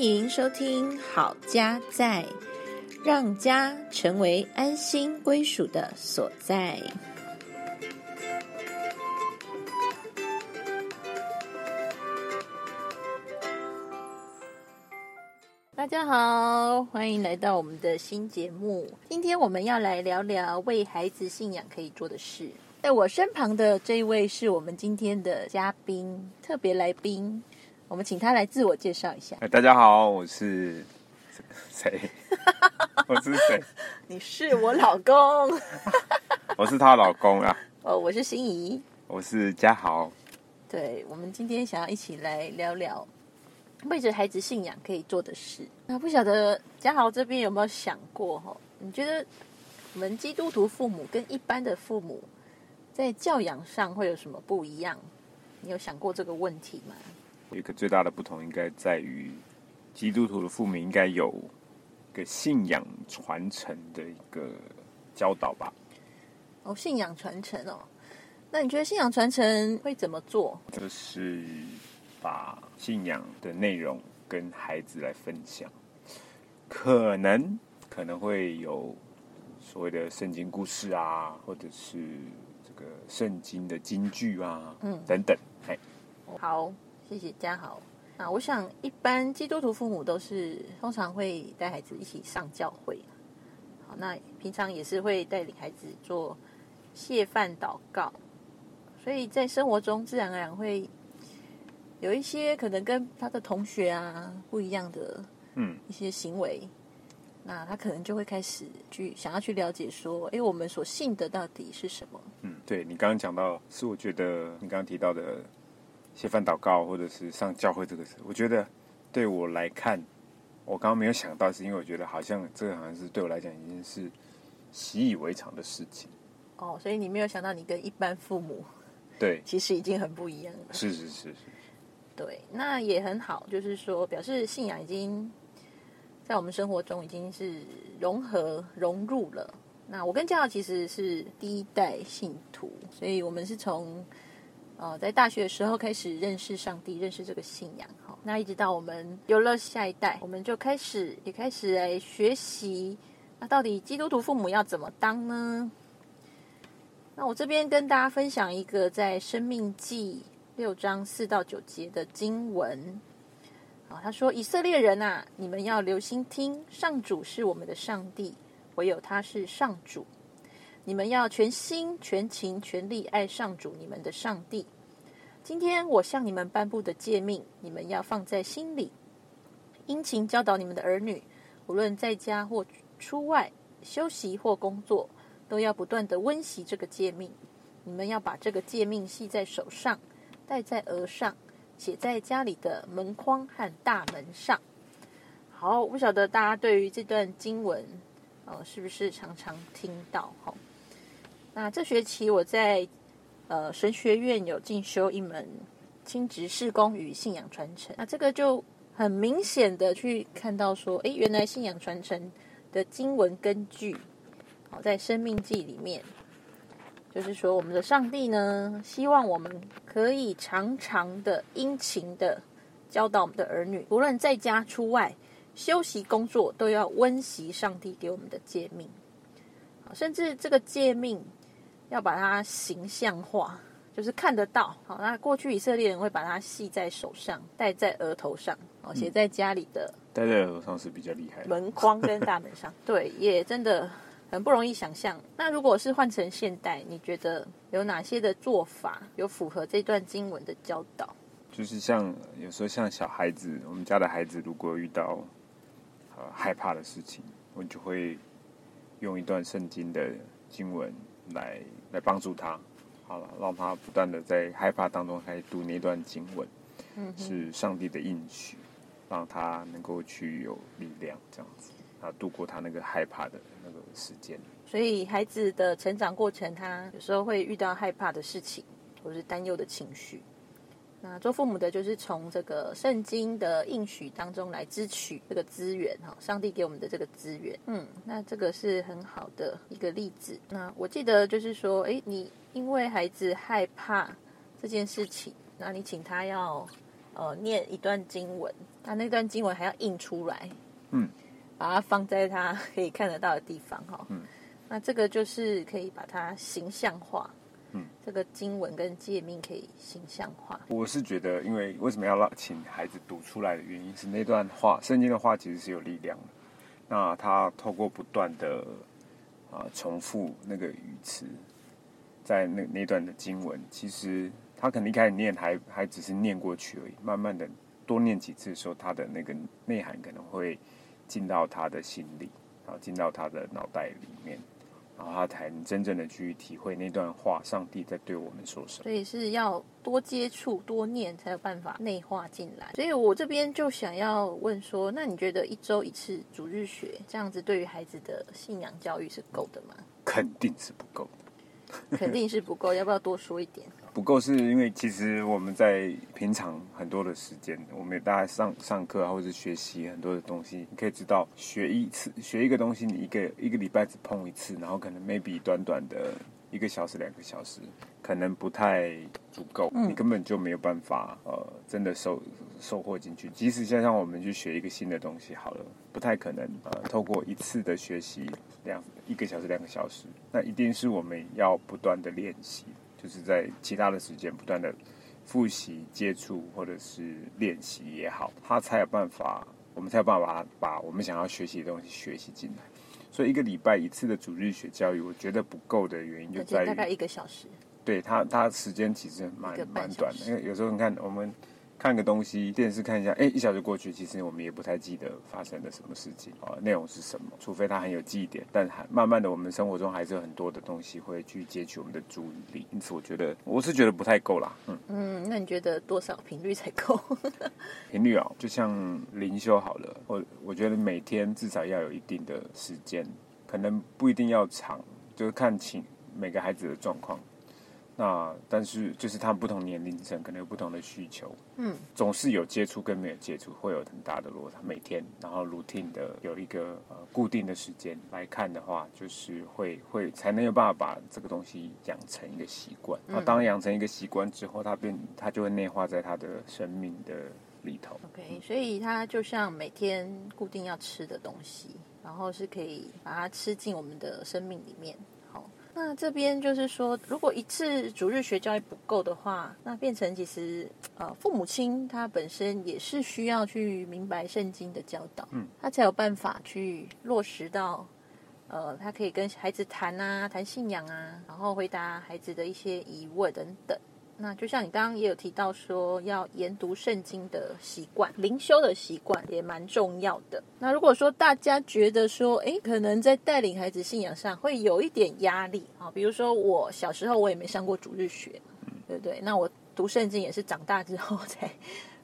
欢迎收听《好家在》，让家成为安心归属的所在。大家好，欢迎来到我们的新节目。今天我们要来聊聊为孩子信仰可以做的事。在我身旁的这一位是我们今天的嘉宾，特别来宾。我们请他来自我介绍一下。哎，大家好，我是 谁？我是谁？你是我老公。我是他老公啊。哦，我是心怡。我是嘉豪。对，我们今天想要一起来聊聊为着孩子信仰可以做的事。那不晓得嘉豪这边有没有想过哈？你觉得我们基督徒父母跟一般的父母在教养上会有什么不一样？你有想过这个问题吗？有一个最大的不同，应该在于基督徒的父母应该有个信仰传承的一个教导吧。哦，信仰传承哦，那你觉得信仰传承会怎么做？就是把信仰的内容跟孩子来分享，可能可能会有所谓的圣经故事啊，或者是这个圣经的金句啊，嗯，等等。哎，好。谢谢嘉豪。那，我想一般基督徒父母都是通常会带孩子一起上教会。好，那平常也是会带领孩子做谢饭祷告，所以在生活中自然而然会有一些可能跟他的同学啊不一样的嗯一些行为。那他可能就会开始去想要去了解说，哎，我们所信的到底是什么？嗯，对你刚刚讲到，是我觉得你刚刚提到的。写饭祷告，或者是上教会这个事，我觉得对我来看，我刚刚没有想到，是因为我觉得好像这个好像是对我来讲已经是习以为常的事情。哦，所以你没有想到你跟一般父母对，其实已经很不一样了。是是是是，对，那也很好，就是说表示信仰已经在我们生活中已经是融合融入了。那我跟教其实是第一代信徒，所以我们是从。呃，在大学的时候开始认识上帝，认识这个信仰。好，那一直到我们有了下一代，我们就开始也开始来学习。那到底基督徒父母要怎么当呢？那我这边跟大家分享一个在《生命记》六章四到九节的经文。啊，他说：“以色列人啊，你们要留心听，上主是我们的上帝，唯有他是上主。”你们要全心、全情、全力爱上主你们的上帝。今天我向你们颁布的诫命，你们要放在心里，殷勤教导你们的儿女，无论在家或出外休息或工作，都要不断的温习这个诫命。你们要把这个诫命系在手上，戴在额上，写在家里的门框和大门上。好，不晓得大家对于这段经文，呃，是不是常常听到？哈。那这学期我在呃神学院有进修一门亲职事工与信仰传承，那这个就很明显的去看到说，哎，原来信仰传承的经文根据，好在生命记里面，就是说我们的上帝呢，希望我们可以常常的殷勤的教导我们的儿女，无论在家出外休息工作，都要温习上帝给我们的诫命，甚至这个诫命。要把它形象化，就是看得到。好，那过去以色列人会把它系在手上，戴在额头上，哦，写在家里的。戴在额头上是比较厉害。门框跟大门上，对，也真的很不容易想象。那如果是换成现代，你觉得有哪些的做法有符合这段经文的教导？就是像有时候像小孩子，我们家的孩子如果遇到呃害怕的事情，我就会用一段圣经的经文来。来帮助他，好了，让他不断的在害怕当中开始读那段经文，嗯，是上帝的应许，让他能够去有力量，这样子啊，度过他那个害怕的那个时间。所以孩子的成长过程，他有时候会遇到害怕的事情，或是担忧的情绪。那做父母的，就是从这个圣经的应许当中来支取这个资源哈，上帝给我们的这个资源，嗯，那这个是很好的一个例子。那我记得就是说，哎，你因为孩子害怕这件事情，那你请他要呃念一段经文，他那段经文还要印出来，嗯，把它放在他 可以看得到的地方哈。嗯，那这个就是可以把它形象化。嗯，这个经文跟诫命可以形象化。我是觉得，因为为什么要让请孩子读出来的原因是那段话，圣经的话其实是有力量的。那他透过不断的啊重复那个语词，在那那段的经文，其实他可能一开始念还还只是念过去而已，慢慢的多念几次的时候，他的那个内涵可能会进到他的心里，然后进到他的脑袋里面。然后他才能真正的去体会那段话，上帝在对我们说什么。所以是要多接触、多念，才有办法内化进来。所以我这边就想要问说，那你觉得一周一次主日学这样子，对于孩子的信仰教育是够的吗？肯定是不够的，肯定是不够。要不要多说一点？不够是因为其实我们在平常很多的时间，我们大家上上课啊，或者是学习很多的东西，你可以知道学一次学一个东西，你一个一个礼拜只碰一次，然后可能 maybe 短短的一个小时两个小时，可能不太足够，你根本就没有办法呃真的收收获进去。即使像像我们去学一个新的东西好了，不太可能呃透过一次的学习两一个小时两个小时，那一定是我们要不断的练习。就是在其他的时间不断的复习、接触或者是练习也好，他才有办法，我们才有办法把我们想要学习的东西学习进来。所以一个礼拜一次的主日学教育，我觉得不够的原因就在于大概一个小时。对他，他时间其实蛮蛮短的，因为有时候你看我们。看个东西，电视看一下，哎，一小时过去，其实我们也不太记得发生了什么事情啊，内容是什么，除非它很有记忆点。但还慢慢的，我们生活中还是有很多的东西会去截取我们的注意力，因此我觉得我是觉得不太够啦。嗯嗯，那你觉得多少频率才够？频率啊，就像灵修好了，我我觉得每天至少要有一定的时间，可能不一定要长，就是看情每个孩子的状况。那但是就是他们不同年龄层可能有不同的需求，嗯，总是有接触跟没有接触会有很大的落差。每天然后 routine 的有一个呃固定的时间来看的话，就是会会才能有办法把这个东西养成一个习惯。那当养成一个习惯之后，它变它就会内化在他的生命的里头。OK，所以它就像每天固定要吃的东西，然后是可以把它吃进我们的生命里面。那这边就是说，如果一次主日学教育不够的话，那变成其实呃，父母亲他本身也是需要去明白圣经的教导，嗯，他才有办法去落实到，呃，他可以跟孩子谈啊，谈信仰啊，然后回答孩子的一些疑问等等。那就像你刚刚也有提到说，要研读圣经的习惯、灵修的习惯也蛮重要的。那如果说大家觉得说，哎，可能在带领孩子信仰上会有一点压力啊，比如说我小时候我也没上过主日学，对不对？那我读圣经也是长大之后 才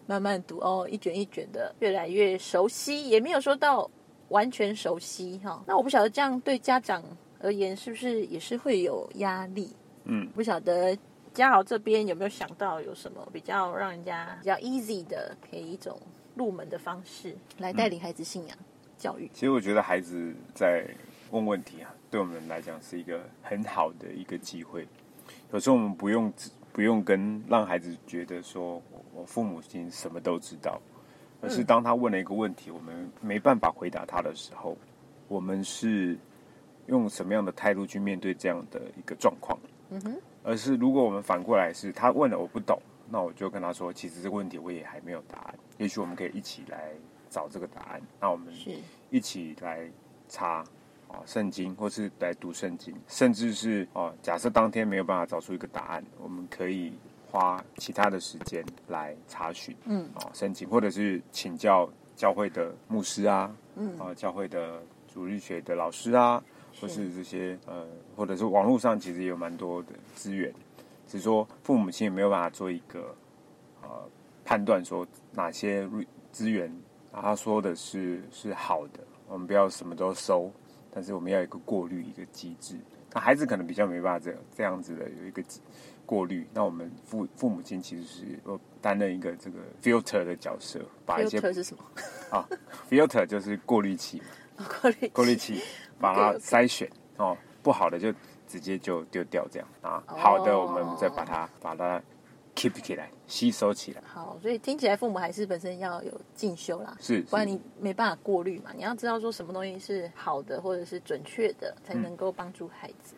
慢慢读哦，一卷一卷的越来越熟悉，也没有说到完全熟悉哈。那我不晓得这样对家长而言是不是也是会有压力？嗯，不晓得。嘉豪这边有没有想到有什么比较让人家比较 easy 的，可以一种入门的方式来带领孩子信仰教育？其实我觉得孩子在问问题啊，对我们来讲是一个很好的一个机会。有时候我们不用不用跟让孩子觉得说我父母亲什么都知道，而是当他问了一个问题，我们没办法回答他的时候，我们是用什么样的态度去面对这样的一个状况？嗯哼。而是如果我们反过来是他问了我不懂，那我就跟他说，其实这个问题我也还没有答案，也许我们可以一起来找这个答案。那我们一起来查啊圣经，或是来读圣经，甚至是哦，假设当天没有办法找出一个答案，我们可以花其他的时间来查询，嗯，啊圣经，或者是请教教会的牧师啊，嗯，啊教会的主日学的老师啊。或是这些呃，或者是网络上其实也有蛮多的资源，只是说父母亲也没有办法做一个呃判断，说哪些资源啊他说的是是好的，我们不要什么都收，但是我们要一个过滤一个机制。那孩子可能比较没办法这样这样子的有一个过滤，那我们父父母亲其实是担任一个这个 filter 的角色，把一些是什么啊？filter 就是过滤器，过滤过滤器。把它筛选哦，不好的就直接就丢掉这样啊，好的我们再把它把它 keep 起来，吸收起来。好，所以听起来父母还是本身要有进修啦，是，不然你没办法过滤嘛。你要知道说什么东西是好的或者是准确的，才能够帮助孩子。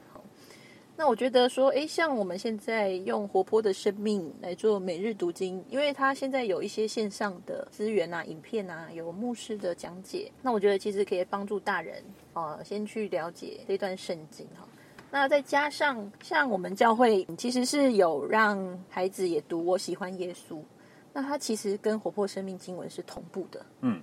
那我觉得说，哎，像我们现在用活泼的生命来做每日读经，因为它现在有一些线上的资源啊、影片啊，有牧师的讲解。那我觉得其实可以帮助大人啊，先去了解这段圣经哈。那再加上像我们教会其实是有让孩子也读《我喜欢耶稣》，那它其实跟活泼生命经文是同步的。嗯。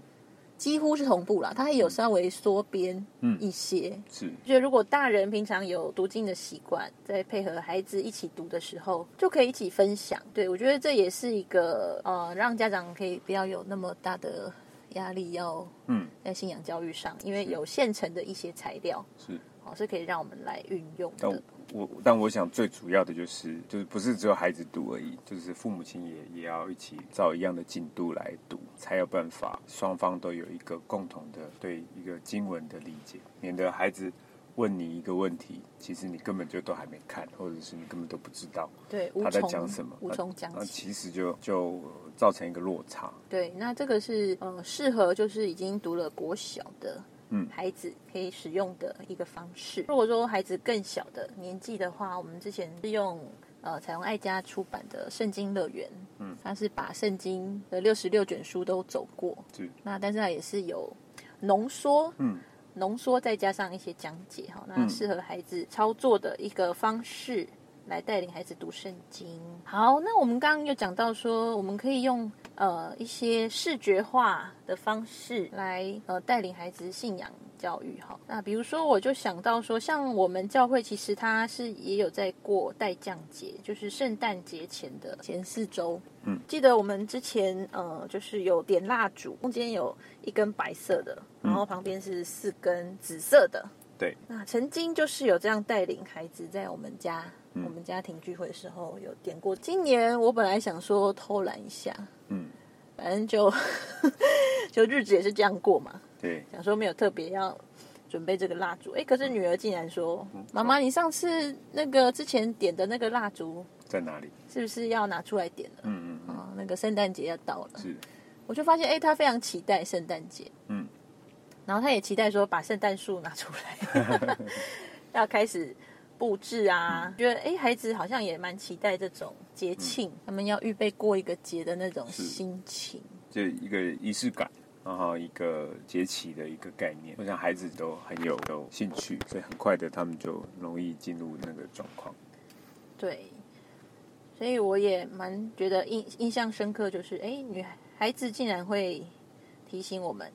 几乎是同步了，它也有稍微缩编一些。是，觉得如果大人平常有读经的习惯，在配合孩子一起读的时候，就可以一起分享。对我觉得这也是一个呃，让家长可以不要有那么大的压力，要嗯，在信仰教育上，因为有现成的一些材料是，哦，是可以让我们来运用的。我但我想最主要的就是，就是不是只有孩子读而已，就是父母亲也也要一起照一样的进度来读，才有办法双方都有一个共同的对一个经文的理解，免得孩子问你一个问题，其实你根本就都还没看，或者是你根本都不知道对他在讲什么，无从讲起，其实就就造成一个落差。对，那这个是嗯适合就是已经读了国小的。嗯，孩子可以使用的一个方式。如果说孩子更小的年纪的话，我们之前是用呃彩虹爱家出版的《圣经乐园》，嗯，它是把圣经的六十六卷书都走过，是。那但是它也是有浓缩，嗯，浓缩再加上一些讲解哈，那适合孩子操作的一个方式。来带领孩子读圣经。好，那我们刚刚又讲到说，我们可以用呃一些视觉化的方式来呃带领孩子信仰教育。哈，那比如说我就想到说，像我们教会其实它是也有在过代降节，就是圣诞节前的前四周。嗯，记得我们之前呃就是有点蜡烛，中间有一根白色的，然后旁边是四根紫色的。对，那曾经就是有这样带领孩子在我们家。我们家庭聚会的时候有点过。今年我本来想说偷懒一下，嗯，反正就 就日子也是这样过嘛。对，想说没有特别要准备这个蜡烛。哎，可是女儿竟然说：“妈妈，你上次那个之前点的那个蜡烛在哪里？是不是要拿出来点了？”嗯嗯啊，那个圣诞节要到了，是。我就发现，哎，她非常期待圣诞节。嗯，然后她也期待说把圣诞树拿出来，要开始。布置啊，觉得哎，孩子好像也蛮期待这种节庆，他们要预备过一个节的那种心情，就一个仪式感，然后一个节气的一个概念，我想孩子都很有有兴趣，所以很快的他们就容易进入那个状况。对，所以我也蛮觉得印印象深刻，就是哎，女孩子竟然会提醒我们，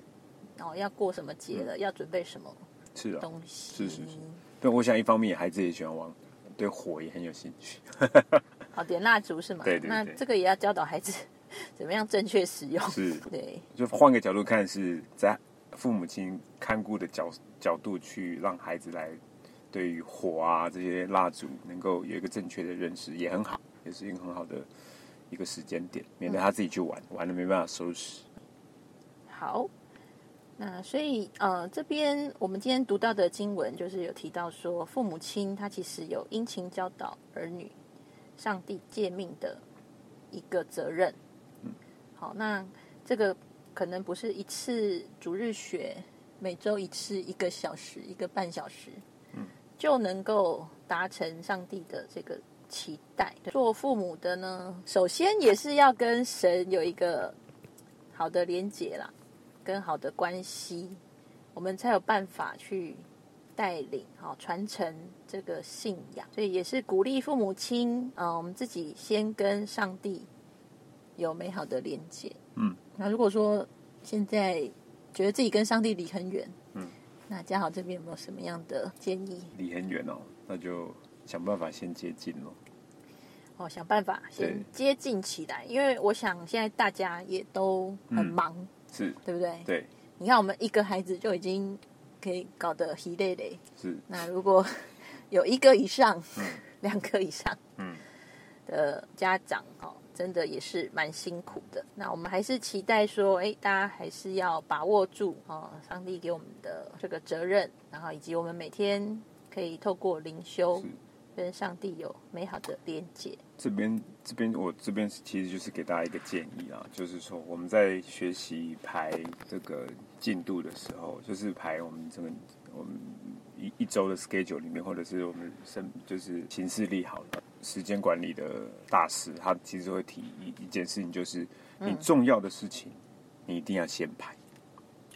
哦，要过什么节了，要准备什么是东西，是是是。对，我想一方面孩子也喜欢玩，对火也很有兴趣。好，点蜡烛是吗？对对对。那这个也要教导孩子 怎么样正确使用。是，对。就换个角度看，是在父母亲看顾的角角度去让孩子来对于火啊这些蜡烛能够有一个正确的认识，也很好，也是一个很好的一个时间点，免得他自己去玩，玩了没办法收拾。好。那所以，呃，这边我们今天读到的经文，就是有提到说，父母亲他其实有殷勤教导儿女，上帝诫命的一个责任。嗯，好，那这个可能不是一次逐日学，每周一次一个小时、一个半小时，嗯，就能够达成上帝的这个期待。做父母的呢，首先也是要跟神有一个好的连结啦。更好的关系，我们才有办法去带领、好传承这个信仰。所以也是鼓励父母亲，嗯，我们自己先跟上帝有美好的连接。嗯，那如果说现在觉得自己跟上帝离很远，嗯，那嘉豪这边有没有什么样的建议？离很远哦，那就想办法先接近咯。哦，想办法先接近起来，因为我想现在大家也都很忙。是对不对？对，你看我们一个孩子就已经可以搞得疲累累。是，那如果有一个以上、两个以上，嗯，的家长哦，真的也是蛮辛苦的。那我们还是期待说，哎，大家还是要把握住哦，上帝给我们的这个责任，然后以及我们每天可以透过灵修跟上帝有美好的连接。这边这边我这边其实就是给大家一个建议啊，就是说我们在学习排这个进度的时候，就是排我们这个我们一一周的 schedule 里面，或者是我们生就是行事历好了，时间管理的大师，他其实会提一一件事情，就是你重要的事情，你一定要先排。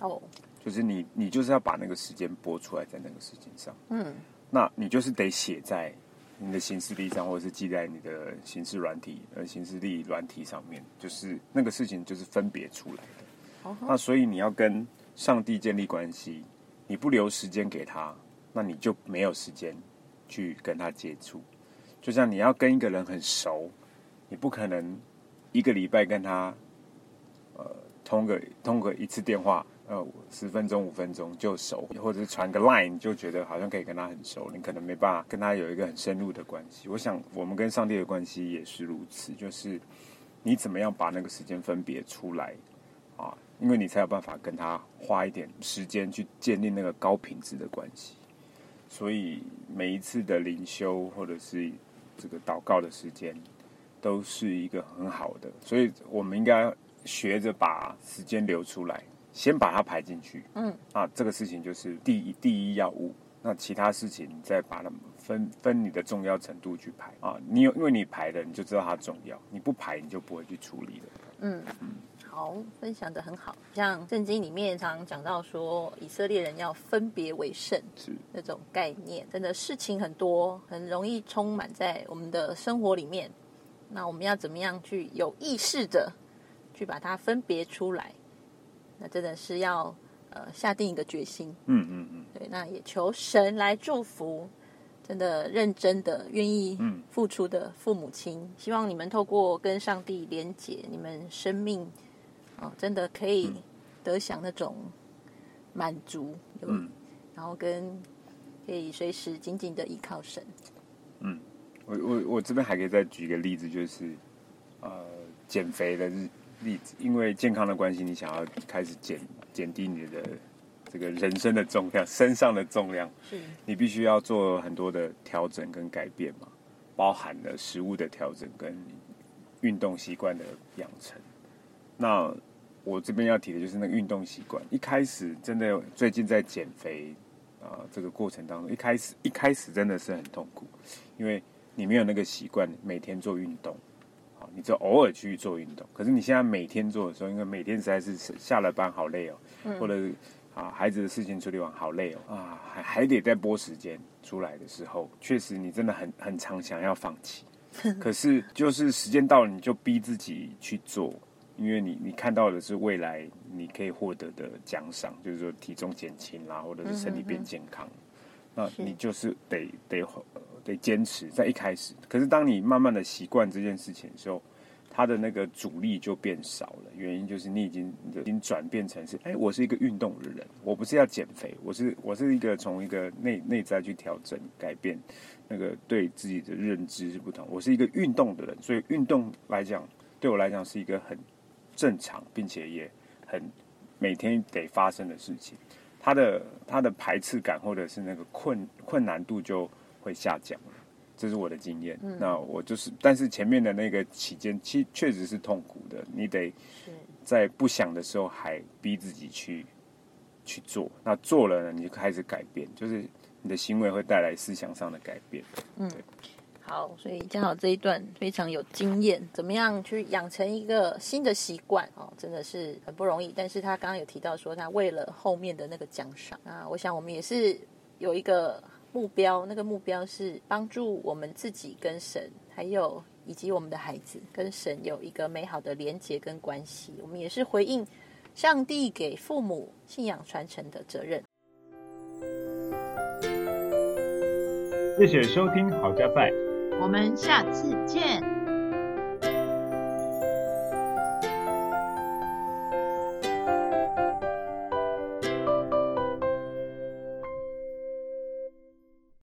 哦，就是你你就是要把那个时间拨出来在那个事情上，嗯，那你就是得写在你的行事历上，或者是记在你的行事软体呃行事历软体上面，就是那个事情就是分别出来的。那所以你要跟上帝建立关系，你不留时间给他，那你就没有时间去跟他接触。就像你要跟一个人很熟，你不可能一个礼拜跟他呃通个通个一次电话，呃十分钟五分钟就熟，或者是传个 line 你就觉得好像可以跟他很熟，你可能没办法跟他有一个很深入的关系。我想我们跟上帝的关系也是如此，就是你怎么样把那个时间分别出来啊，因为你才有办法跟他花一点时间去建立那个高品质的关系。所以每一次的灵修或者是这个祷告的时间，都是一个很好的，所以我们应该学着把时间留出来，先把它排进去。嗯，啊，这个事情就是第一第一要务。那其他事情你再把它分分你的重要程度去排啊。你有因为你排了，你就知道它重要；你不排，你就不会去处理了。嗯，好，分享的很好。像圣经里面常常讲到说，以色列人要分别为圣是，那种概念，真的事情很多，很容易充满在我们的生活里面。那我们要怎么样去有意识的去把它分别出来？那真的是要呃下定一个决心。嗯嗯嗯，对，那也求神来祝福，真的认真的愿意嗯付出的父母亲。希望你们透过跟上帝连结，你们生命哦，真的可以嗯得享那种满足，有嗯然后跟可以随时紧紧的依靠神。嗯我我我这边还可以再举一个例子，就是呃减肥的日因为健康的关系，你想要开始减减低你的这个人生的重量，身上的重量，是，你必须要做很多的调整跟改变嘛，包含了食物的调整跟运动习惯的养成。那我这边要提的就是那个运动习惯，一开始真的最近在减肥啊、这个过程当中，一开始一开始真的是很痛苦，因为你没有那个习惯每天做运动。好，你就偶尔去做运动，可是你现在每天做的时候，因为每天实在是下了班好累哦，或者啊，孩子的事情处理完好累哦，啊，还还得再拨时间出来的时候，确实你真的很很常想要放弃，可是就是时间到了，你就逼自己去做，因为你你看到的是未来你可以获得的奖赏，就是说体重减轻啦，或者是身体变健康，那你就是得得呃得坚持在一开始，可是当你慢慢的习惯这件事情的时候。它的那个阻力就变少了，原因就是你已经已经转变成是，哎，我是一个运动的人，我不是要减肥，我是我是一个从一个内内在去调整改变，那个对自己的认知是不同，我是一个运动的人，所以运动来讲对我来讲是一个很正常，并且也很每天得发生的事情，它的它的排斥感或者是那个困困难度就会下降了。这是我的经验。那我就是，但是前面的那个期间，其确实是痛苦的。你得在不想的时候还逼自己去去做，那做了呢，你就开始改变，就是你的行为会带来思想上的改变。嗯好，所以嘉豪这一段非常有经验，怎么样去养成一个新的习惯哦，真的是很不容易。但是他刚刚有提到说，他为了后面的那个奖赏啊，我想我们也是有一个目标，那个目标是帮助我们自己跟神，还有以及我们的孩子跟神有一个美好的连结跟关系。我们也是回应上帝给父母信仰传承的责任。谢谢收听好家拜。我们下次见。